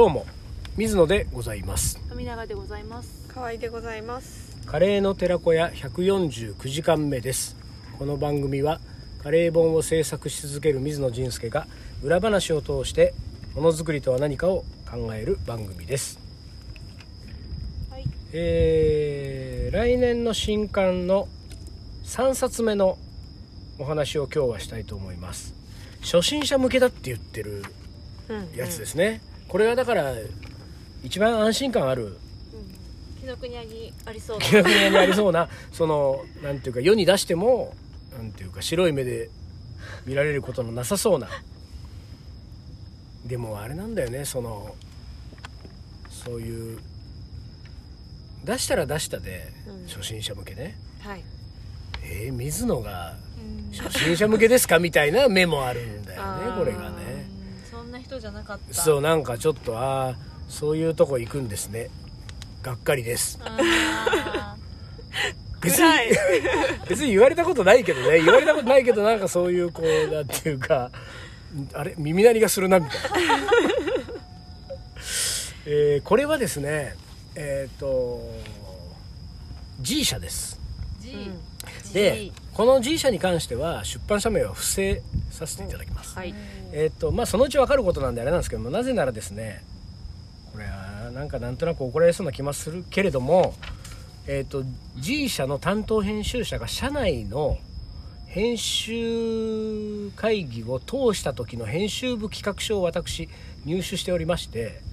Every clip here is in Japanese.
どうも水野でございます。富永でございます。可愛いでございます。カレーの寺子屋149時間目です。この番組はカレー本を制作し続ける水野仁介が裏話を通してものづくりとは何かを考える番組です。はい。えー来年の新刊の3冊目のお話を今日はしたいと思います。初心者向けだって言ってるうん。やつですね、これはだから一番安心感ある。紀ノ国屋にありそうな。記憶にありそうなそのなんていうか世に出してもなんていうか白い目で見られることのなさそうな。でもあれなんだよねそのそういう出したら出したでうん。初心者向けね、はい。えー水野がうん。初心者向けですか？みたいな目もあるんだよね これがね人じゃなかったそうなんかちょっとああそういうとこ行くんですね。がっかりです。あ別暗い。に 別に言われたことないけどね。言われたことないけどなんかそういうこうなんていうかあれ？耳鳴りがするなみたいな、えーこれはですねえっ、と G 社です。ー G うん。でこの G 社に関しては出版社名は不正させていただきます、はい。えっ、とまあそのうち分かることなんであれなんですけどもなぜならですねこれはなんかなんとなく怒られそうな気もするけれどもえっ、と G 社の担当編集者が社内の編集会議を通した時の編集部企画書を私入手しておりましてはい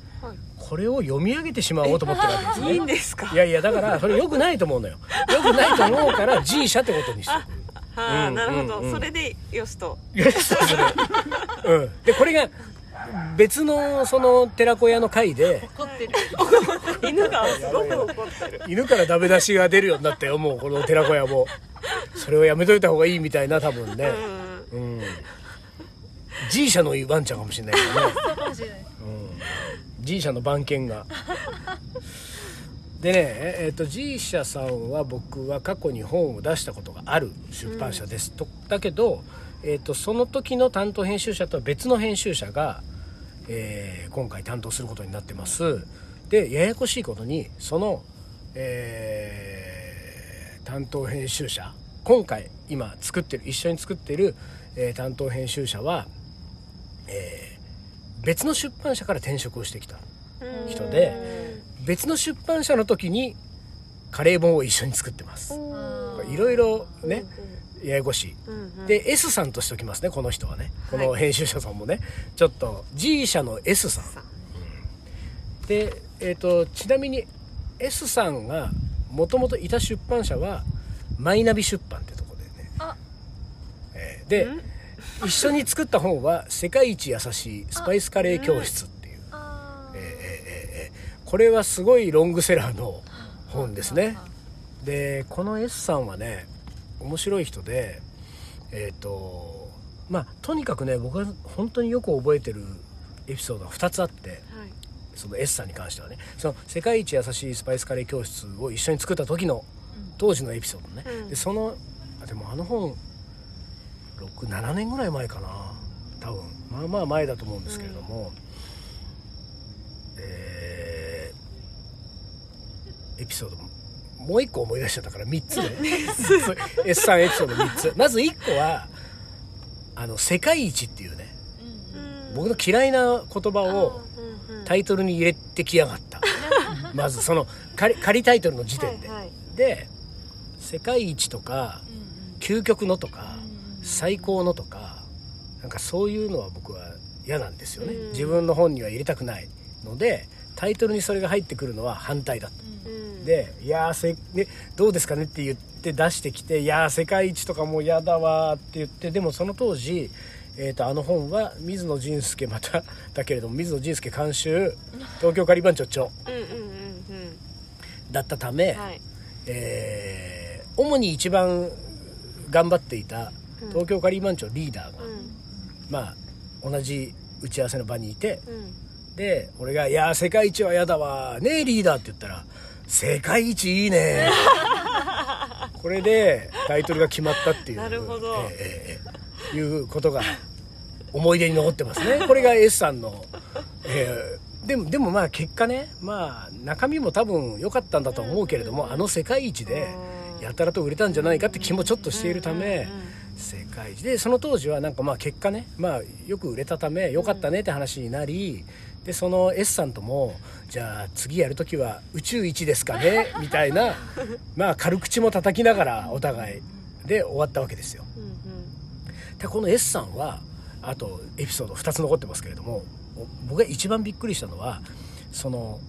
これを読み上げてしまおうと思ってるわけですね。いいんですか？いやいやだからそれ良くないと思うのよ。良くないと思うから G 社ってことにして。おくはあ、うんなるほど、うんうんそれでよしと。よしそれうん。でこれが別のその寺子屋の会で怒ってる。犬がすごく怒ってる。犬からダメ出しが出るようになったよもうこの寺子屋も。それをやめといた方がいいみたいな多分ね。うん。うん。G 社のワンちゃんかもしれないけどね。そうかもしれない。うん G 社の番犬が。でねえっと G 社さんは僕は過去に本を出したことがある出版社です、とだけど、えっとその時の担当編集者とは別の編集者が、えー今回担当することになってます。でややこしいことにその、えー担当編集者今回今作ってる一緒に作ってる、えー担当編集者は、えー別の出版社から転職をしてきたうん。人で別の出版社の時にカレー本を一緒に作ってます。うん。いろいろねややこしい。うんうん。で S さんとしておきますねこの人はね。このはい編集者さんもね。ちょっと G 社の S さん。さでえっ、とちなみに S さんがもともといた出版社はマイナビ出版ってとこでね。あ。えーでん一緒に作った本は「世界一優しいスパイスカレー教室」っていう。えーえーえーえー。これはすごいロングセラーの本ですね。でこの S さんはね面白い人でえっ、とまあとにかくね僕は本当によく覚えてるエピソードが2つあってはい。その S さんに関してはね。その世界一優しいスパイスカレー教室を一緒に作った時のうん。当時のエピソードね、うん。でそのあでもあの本67年ぐらい前かな。多分。まあまあ前だと思うんですけれども、えーエピソードもう一個思い出しちゃったから3つ で S さんエピソード3つ。まず1個はあの世界一っていうね。うんうん。僕の嫌いな言葉をうんうん。タイトルに入れてきやがった。まずその仮仮タイトルの時点で、はいはい。で世界一とか究極のとか最高のとかなんかそういうのは僕は嫌なんですよね。うん。自分の本には入れたくないのでタイトルにそれが入ってくるのは反対だったうん。で「いやーせ、ね、どうですかね?」って言って出してきて「いやー世界一とかもう嫌だわ」って言ってでもその当時、えー、とあの本は水野仁介まただけれども水野仁介監修東京カリバン長長うんうんうんだったため、うんはい。えー主に一番頑張っていたうん東京カリーマン長リーダーが、うん。まあ同じ打ち合わせの場にいてうん。で俺が「いやー世界一は嫌だわねえリーダー」って言ったら「世界一いいね」これでタイトルが決まったっていうなるほど。えーえーえーいうことが思い出に残ってますね。これが S さんの、えーでもでもまあ結果ねまあ中身も多分良かったんだとは思うけれども、あの世界一でやたらと売れたんじゃないかって気もちょっとしているため、世界一。でその当時はなんかまあ結果ね、まあ、よく売れたため良かったねって話になり、でその S さんともじゃあ次やる時は宇宙一ですかね みたいなまあ軽口も叩きながらお互い。で終わったわけですよ。うんうん。でこの S さんはあとエピソード2つ残ってますけれどもお僕が一番びっくりしたのはその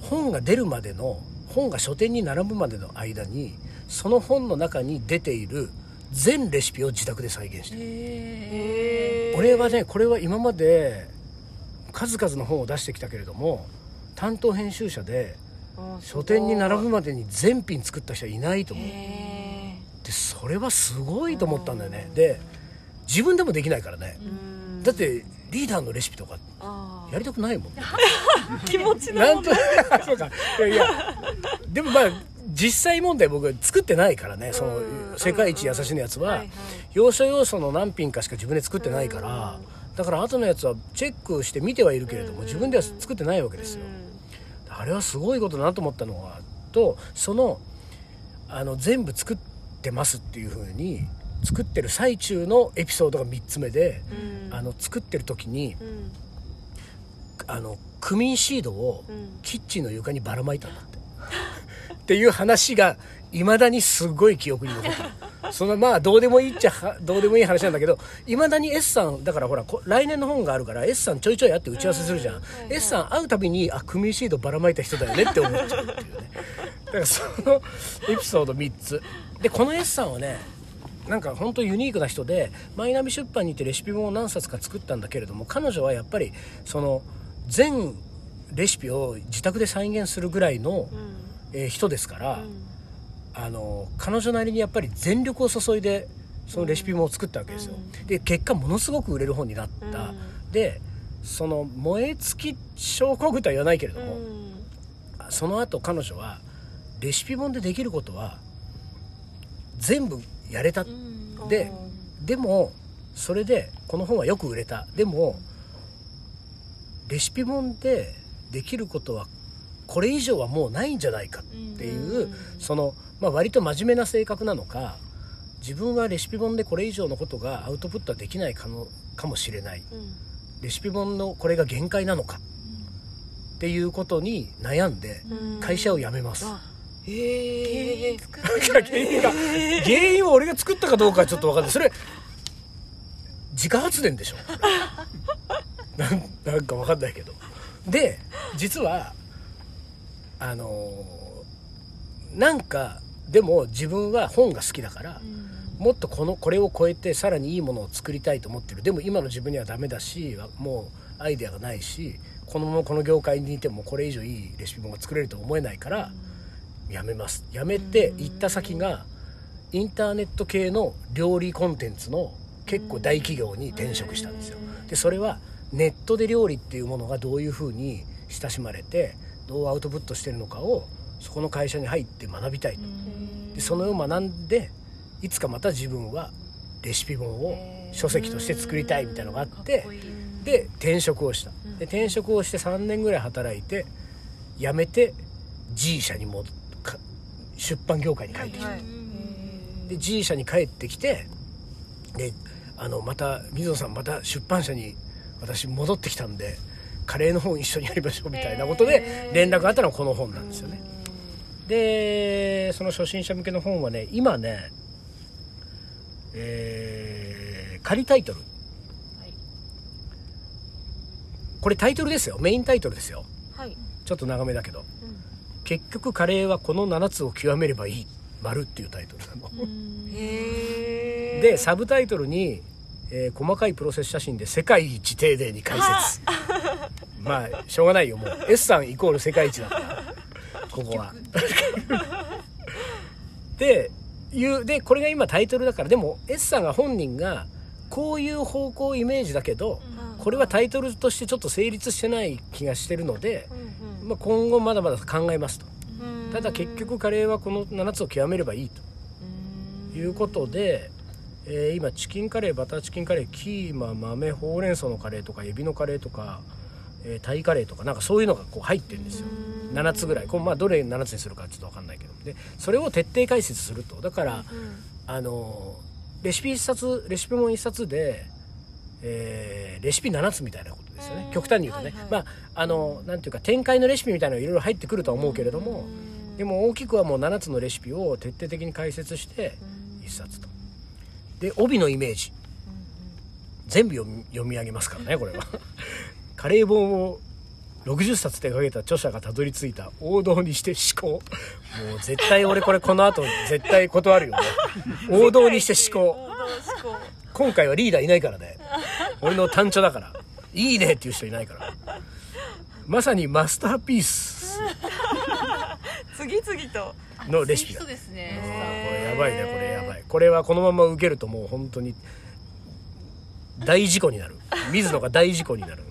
本が出るまでの本が書店に並ぶまでの間にその本の中に出ている全レシピを自宅で再現してる。へー。俺はねこれは今まで数々の本を出してきたけれども担当編集者であ書店に並ぶまでに全品作った人はいないと思う。へでそれはすごいと思ったんだよね。で自分でもできないからね。ーうん。だってリーダーのレシピとかやりたくないもんね。気持ちのなんとそうか。いやいや。でもまあ実際問題僕作ってないからねそのうん世界一優しいのやつは。要所要所の何品かしか自分で作ってないから。だから後のやつはチェックして見てはいるけれども自分では作ってないわけですよ。あれはすごいことだなと思ったのはとそのあの全部作ってますっていう風に作ってる最中のエピソードが3つ目でうん。あの作ってる時にうん。あのクミンシードをうん。キッチンの床にばらまいたんだってっていう話がいまだにすごい記憶に残ってる。そのまあどうでもいいっちゃはどうでもいい話なんだけどいまだに S さんだからほらこ来年の本があるから S さんちょいちょい会って打ち合わせするじゃん、S さん会うたびにあクミンシードばらまいた人だよねって思っちゃうっていうね。だからそのエピソード3つ。でこの S さんはねなんか本当ユニークな人でマイナビ出版に行ってレシピ本を何冊か作ったんだけれども彼女はやっぱりその全レシピを自宅で再現するぐらいの、うんえー人ですから、うん。あの彼女なりにやっぱり全力を注いでそのレシピ本を作ったわけですよ、で結果ものすごく売れる本になった、うん。でその燃え尽き症候群とは言わないけれども、うん。その後彼女はレシピ本でできることは全部やれた、うん。ででもそれでこの本はよく売れた。でもレシピ本でできることはこれ以上はもうないんじゃないかっていう、うん。その、まあ、割と真面目な性格なのか自分はレシピ本でこれ以上のことがアウトプットはできないかのかもしれない。うん。レシピ本のこれが限界なのか。っていうことに悩んでうん。会社を辞めます。あへえ作原因が原因は俺が作ったかどうかはちょっと分かんない。それ自家発電でしょ。なんなんか分かんないけど。で実はあのーなんかでも自分は本が好きだからもっとこのこれを超えてさらにいいものを作りたいと思ってる。でも今の自分にはダメだしもうアイデアがないしこのままこの業界にいてもこれ以上いいレシピ本が作れると思えないからやめます。やめて行った先がインターネット系の料理コンテンツの結構大企業に転職したんですよ。でそれはネットで料理っていうものがどういうふうに親しまれてどうアウトプットしてるのかをそこの会社に入って学びたいと。でそのを学んでいつかまた自分はレシピ本を書籍として作りたいみたいなのがあってで転職をした。で転職をして3年ぐらい働いて辞めて G 社に戻出版業界に帰ってきた、はいで G 社に帰ってきてであのまた水野さんまた出版社に私戻ってきたんでカレーの本一緒にやりましょうみたいなことで連絡があったのがこの本なんですよね。でその初心者向けの本はね今ねえー仮タイトル。これタイトルですよ。メインタイトルですよ。はい。ちょっと長めだけど。結局カレーはこの7つを極めればいい。丸っていうタイトルなの。でサブタイトルに、えー細かいプロセス写真で世界一丁寧に解説まあしょうがないよもう。S さんイコール世界一だ。からここは。でいうでこれが今タイトルだから。でも S さんが本人がこういう方向イメージだけどこれはタイトルとしてちょっと成立してない気がしてるので、うんまあ、今後まだまだ考えますと。うん。ただ結局カレーはこの7つを極めればいいと。いうことで、えー今チキンカレーバターチキンカレーキーマ豆ほうれん草のカレーとかエビのカレーとか、えータイカレーとかなんかそういうのがこう入ってるんですよ。7つぐらい。こう、まあ、どれ7つにするかちょっと分かんないけど。でそれを徹底解説すると。だから、あのレシピ一冊レシピ本一冊で、えーレシピ7つみたいなことですよね。うん。極端に言うとね、はいはい。まああのなんていうか展開のレシピみたいなのいろいろ入ってくるとは思うけれども、でも大きくはもう7つのレシピを徹底的に解説して一冊と。で帯のイメージ。全部読み読み上げますからねこれは カレー本を60冊手掛けた著者がたどり着いた王道にして思考。もう絶対俺これこの後絶対断るよね。王道にして思考。今回はリーダーいないからね。俺の単調だから。いいねっていう人いないから。まさにマスターピース。次々と。のレシピだ。そうですね。これやばいねこれやばい。これはこのまま受けるともう本当に大事故になる。水野が大事故になる。ん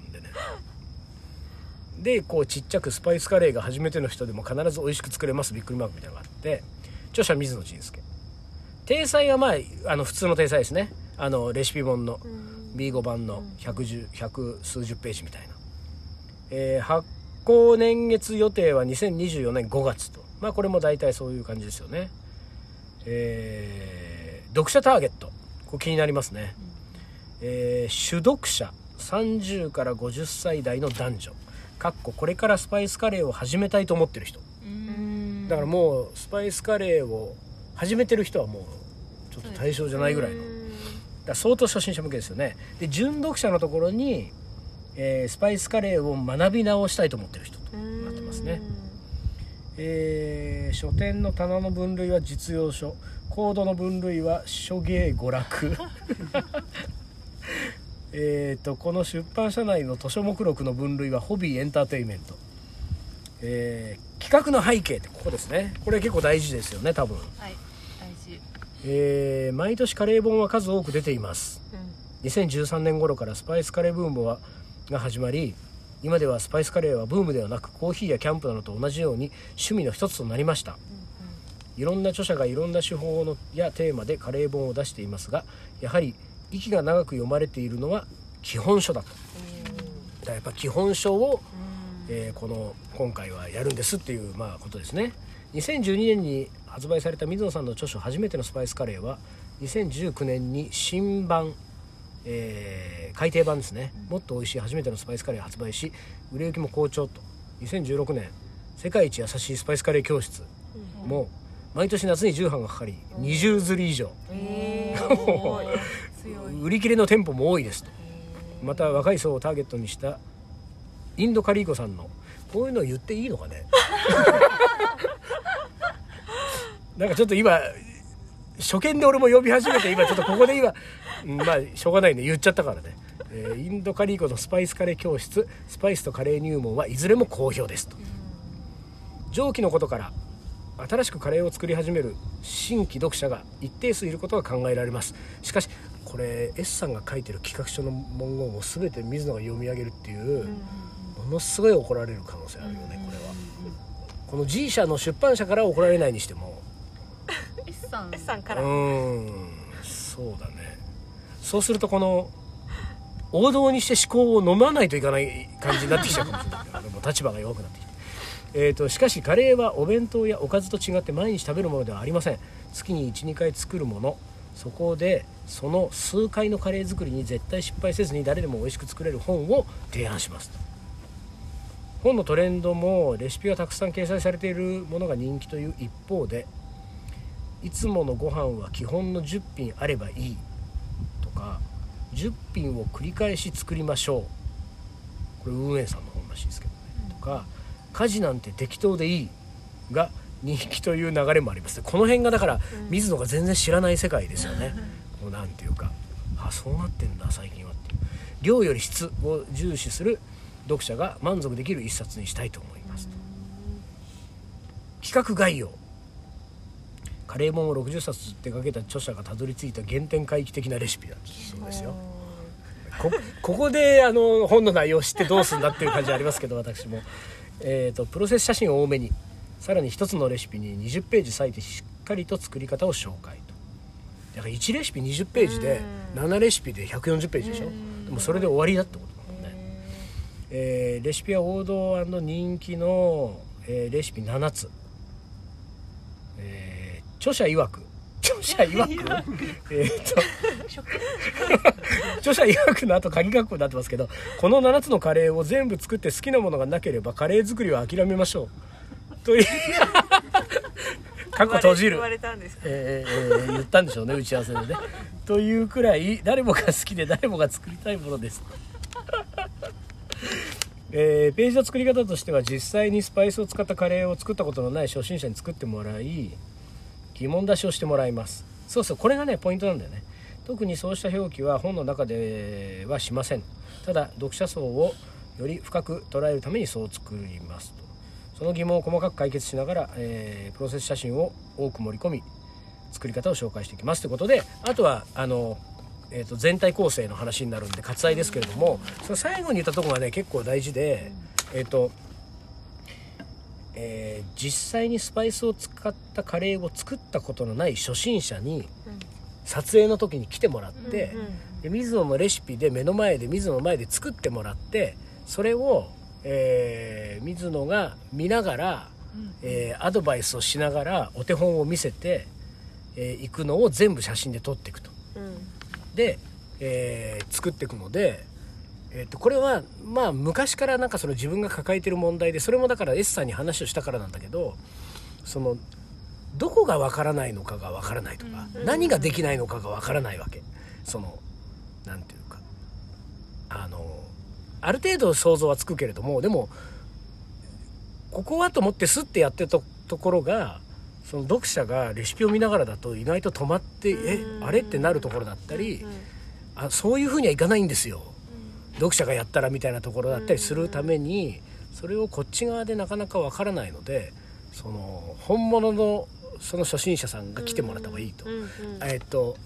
でこうちっちゃくスパイスカレーが初めての人でも必ず美味しく作れますびっくりマークみたいなのがあって著者水野仁介。体裁はまああの普通の体裁ですね。あのレシピ本の B5 版の110 100数十ページみたいな、えー発行年月予定は2024年5月と。まあこれも大体そういう感じですよね。えー読者ターゲット。これ気になりますね、えー主読者。30から50歳代の男女かっここれからスパイスカレーを始めたいと思ってる人。うん。だからもうスパイスカレーを始めてる人はもうちょっと対象じゃないぐらいの。だ相当初心者向けですよね。で純読者のところに、えースパイスカレーを学び直したいと思ってる人となってますね、えー書店の棚の分類は実用書。コードの分類は書芸娯楽 えーとこの出版社内の図書目録の分類はホビーエンターテインメント、えー企画の背景ってここですね。これ結構大事ですよね多分、はい大事。えー毎年カレー本は数多く出ています。2013年頃からスパイスカレーブームはが始まり今ではスパイスカレーはブームではなくコーヒーやキャンプなどと同じように趣味の一つとなりました。いろんな著者がいろんな手法のやテーマでカレー本を出していますがやはり息が長く読まれているのは基本書だと。だからやっぱ基本書を、えーこの今回はやるんですっていう、まあ、ことですね。2012年に発売された水野さんの著書「初めてのスパイスカレー」は2019年に新版、えー改訂版ですね。もっと美味しい初めてのスパイスカレーを発売し売れ行きも好調と。2016年世界一優しいスパイスカレー教室も毎年夏に重版がかかり20釣り以上。えー、売り切れの店舗も多いですと。また若い層をターゲットにしたインドカリーコさんのこういうの言っていいのかね。なんかちょっと今初見で俺も呼び始めて今ちょっとここで今うんまあしょうがないね。言っちゃったからね、えーインドカリーコのスパイスカレー教室スパイスとカレー入門はいずれも好評ですと。上記のことから新しくカレーを作り始める新規読者が一定数いることが考えられます。しかしこれ S さんが書いてる企画書の文言を全て水野が読み上げるっていう、ものすごい怒られる可能性あるよねこれは。この G 社の出版社から怒られないにしても。S さん。S さんかうら、ーんそうだね。そうするとこの王道にして思考を飲まないといかない感じになってきちゃうかもしれない。かも立場が弱くなってきて、えー、としかしカレーはお弁当やおかずと違って毎日食べるものではありません。月に12回作るもの。そこでその数回のカレー作りに絶対失敗せずに誰でも美味しく作れる本を提案します。本のトレンドもレシピがたくさん掲載されているものが人気という一方でいつものご飯は基本の10品あればいいとか10品を繰り返し作りましょう。これ運営さんの本らしいですけどね、とか家事なんて適当でいいが人気という流れもあります。この辺がだから水野が全然知らない世界ですよね、こうなんていうか。あそうなってんだ最近はっていう。量より質を重視する読者が満足できる一冊にしたいと思います。と企画概要。カレー本を60冊手掛けた著者がたどり着いた原点回帰的なレシピだ。そうですよ。こ ここであの本の内容を知ってどうすんだっていう感じありますけど私も、えー、とプロセス写真を多めにさらに一つのレシピに20ページ割いてしっかりと作り方を紹介と。だから1レシピ20ページで7レシピで140ページでしょ？でもそれで終わりだってことだもんね。えーレシピは王道人気の、えーレシピ7つ、えー著者曰く著者曰くえっと著者曰くの後鍵括弧になってますけどこの7つのカレーを全部作って好きなものがなければカレー作りは諦めましょうという括弧閉じる言われたんですかええ言ったんでしょうね打ち合わせでねというくらい誰もが好きで誰もが作りたいものですえーページの作り方としては実際にスパイスを使ったカレーを作ったことのない初心者に作ってもらい疑問出しをしてもらいます。そうそうこれがねポイントなんだよね。特にそうした表記は本の中ではしません。ただ読者層をより深く捉えるためにそう作ります。とその疑問を細かく解決しながら、えープロセス写真を多く盛り込み作り方を紹介していきます。ということであとはあの、えー、と全体構成の話になるんで割愛ですけれどもその最後に言ったとこがね結構大事でえっ、とえー実際にスパイスを使ったカレーを作ったことのない初心者に撮影の時に来てもらって、うんうんで水野のレシピで目の前で水野の前で作ってもらってそれを、えー水野が見ながら、えーアドバイスをしながらお手本を見せてい、えーいくのを全部写真で撮っていくと。うん。で、えー作っていくので、えー、とこれはまあ昔からなんかその自分が抱えてる問題でそれもだから S さんに話をしたからなんだけどそのどこがわからないのかがわからないとか、うん何ができないのかがわからないわけ。そのなんていうかあのある程度想像はつくけれどもでもここはと思ってスッてやってたところがその読者がレシピを見ながらだと意外と止まってえうんあれ？ってなるところだったりうん。あそういうふうにはいかないんですよ読者がやったらみたいなところだったりするためにそれをこっち側でなかなかわからないのでその本物のその初心者さんが来てもらった方がいいと。えっと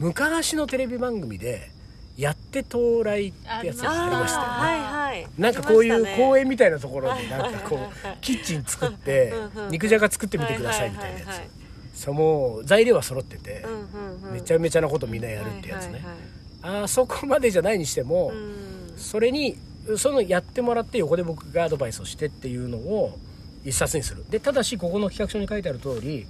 昔のテレビ番組で「やって到来」ってやつがありましたよね。あーはいはい。なんかこういう公園園みたいなところでなんかこうキッチン作って肉じゃが作ってみてくださいみたいなやつ。そうもう材料は揃っててめちゃめちゃなことみんなやるってやつねあそこまでじゃないにしてもそれにそのやってもらって横で僕がアドバイスをしてっていうのを一冊にする。でただしここの企画書に書いてある通り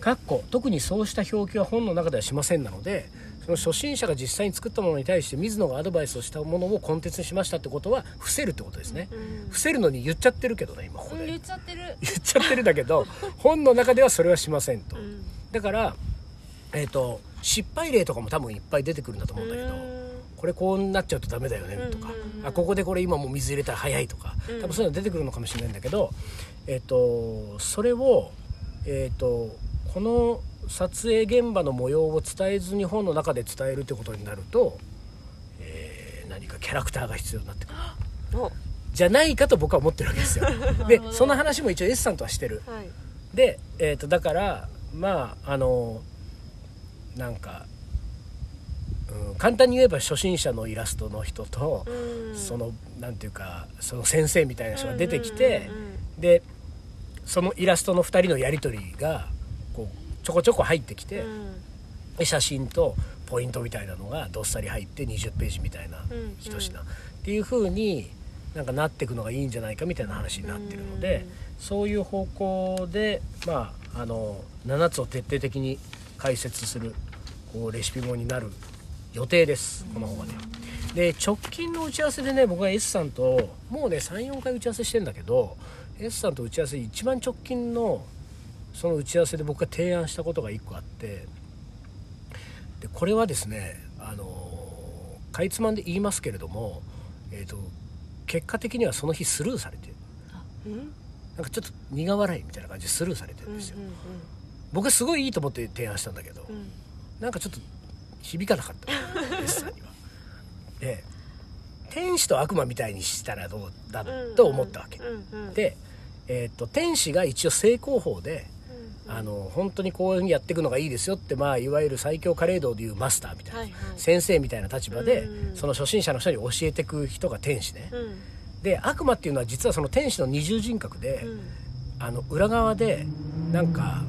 かっこ特にそうした表記は本の中ではしませんなのでその初心者が実際に作ったものに対して水野がアドバイスをしたものをコンテンツにしましたってことは伏せるってことですね、伏せるのに言っちゃってるけどね今ここで。言っちゃってる。言っちゃってるんだけど本の中ではそれはしませんと、だからえっ、と失敗例とかも多分いっぱい出てくるんだと思うんだけど、これこうなっちゃうとダメだよねとか、あここでこれ今もう水入れたら早いとか、うん。多分そういうの出てくるのかもしれないんだけど、えっとそれを、えっとこの撮影現場の模様を伝えずに本の中で伝えるってことになると、えー何かキャラクターが必要になってくる。お。じゃないかと僕は思ってるわけですよ。でその話も一応 S さんとはしてる。はい。で、えー、とだからまああのなんか、うん、簡単に言えば初心者のイラストの人と、そのなんていうかその先生みたいな人が出てきて、でそのイラストの2人のやり取りがこうちょこちょこ入ってきて、で写真とポイントみたいなのがどっさり入って20ページみたいなうん一品、っていう風になんかなっていくのがいいんじゃないかみたいな話になってるので、そういう方向でまああの7つを徹底的に解説するこうレシピ本になる予定です。この方がね。で直近の打ち合わせでね僕は S さんともうね34回打ち合わせしてんだけど S さんと打ち合わせ一番直近のその打ち合わせで僕が提案したことが1個あってでこれはですねあのかいつまんで言いますけれども、えー、と結果的にはその日スルーされてなんかちょっと苦笑いみたいな感じでスルーされてるんですよ、僕はすごいいいと思って提案したんだけど、なんかちょっと響かなかった S さんには。で天使と悪魔みたいにしたらどうだと思ったわけ。で、えー、と天使が一応正攻法であの本当にこういうふうにやっていくのがいいですよって、まあ、いわゆる最強カレー道でいうマスターみたいな、はいはい。先生みたいな立場で、うんその初心者の人に教えていく人が天使ね、で悪魔っていうのは実はその天使の二重人格で、あの裏側でなんか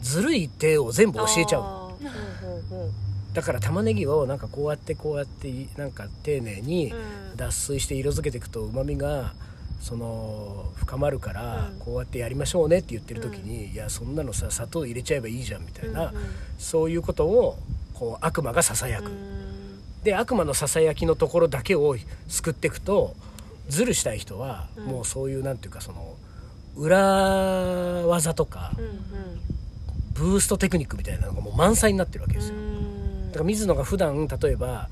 ずるい手を全部教えちゃう。のだから玉ねぎをなんかこうやってこうやってなんか丁寧にうん。脱水して色づけていくとうまみがその深まるからうん。こうやってやりましょうねって言ってる時に、いやそんなのさ砂糖入れちゃえばいいじゃんみたいな、そういうことをこう悪魔がささやく、うん。で悪魔のささやきのところだけを救っていくとズルしたい人はうん。もうそういうなんていうかその裏技とかうんブーストテクニックみたいなのがもう満載になってるわけですよ、うん。だから水野が普段例えば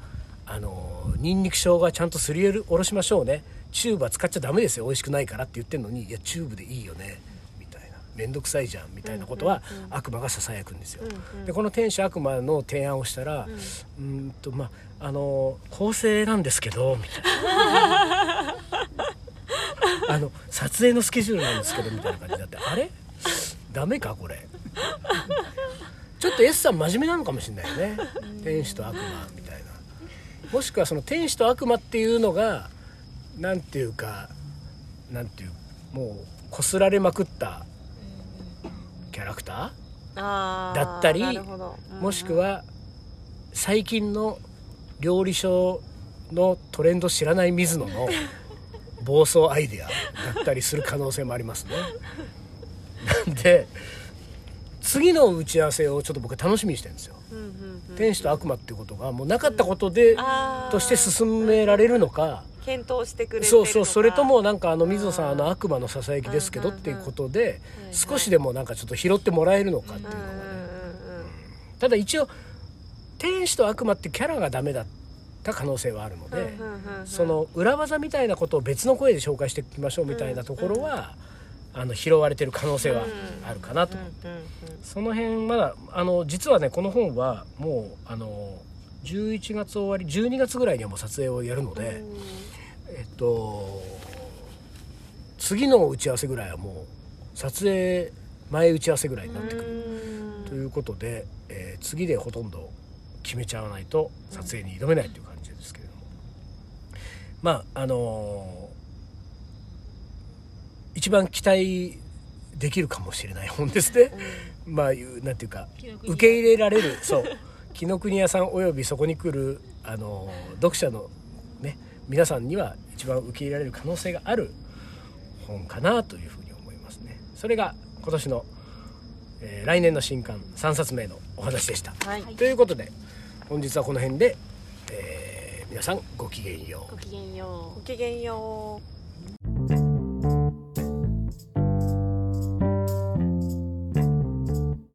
あのニンニク生姜ちゃんとすりおろしましょうね。チューブは使っちゃダメですよ。美味しくないからって言ってるのにいやチューブでいいよね。みたいな。面倒くさいじゃんみたいなことは悪魔がささやくんですよ、でこの天使悪魔の提案をしたら、うーんとまああの構成なんですけどみたいな。あの撮影のスケジュールなんですけどみたいな感じになってあれ？ダメかこれちょっと S さん真面目なのかもしれないよね。天使と悪魔みたいな。もしくはその天使と悪魔っていうのがなんていうかなんていうもうこすられまくったキャラクタあーだったりなるほど。ーもしくは最近の料理書のトレンド知らない水野の 暴走アイデアだったりする可能性もありますね。なんで次の打ち合わせをちょっと僕は楽しみにしてるんですよ。うんうんうん。天使と悪魔っていうことがもうなかったことであー。として進められるのか検討してくれてるそうそうそれとものなんかあの水野さんあの悪魔のささやきですけどっていうことで少しでもなんかちょっと拾ってもらえるのかっていうのがねただ一応天使と悪魔ってキャラがダメだった可能性はあるのでその裏技みたいなことを別の声で紹介していきましょうみたいなところはあの拾われてる可能性はあるかなとその辺まだあの実はねこの本はもうあの11月終わり12月ぐらいにはもう撮影をやるので、えっと次の打ち合わせぐらいはもう撮影前打ち合わせぐらいになってくる。ということで、えー次でほとんど決めちゃわないと撮影に挑めないという感じですけれども、まああのー一番期待できるかもしれない本ですね。まあいうなんていうか受け入れられるそう紀ノ国屋さんおよびそこに来るあの読者のね皆さんには一番受け入れられる可能性がある本かなというふうに思いますね。それが今年の、えー来年の新刊3冊目のお話でした。はいということで本日はこの辺で、えー皆さんごきげんよう。ごきげんようごきげんよう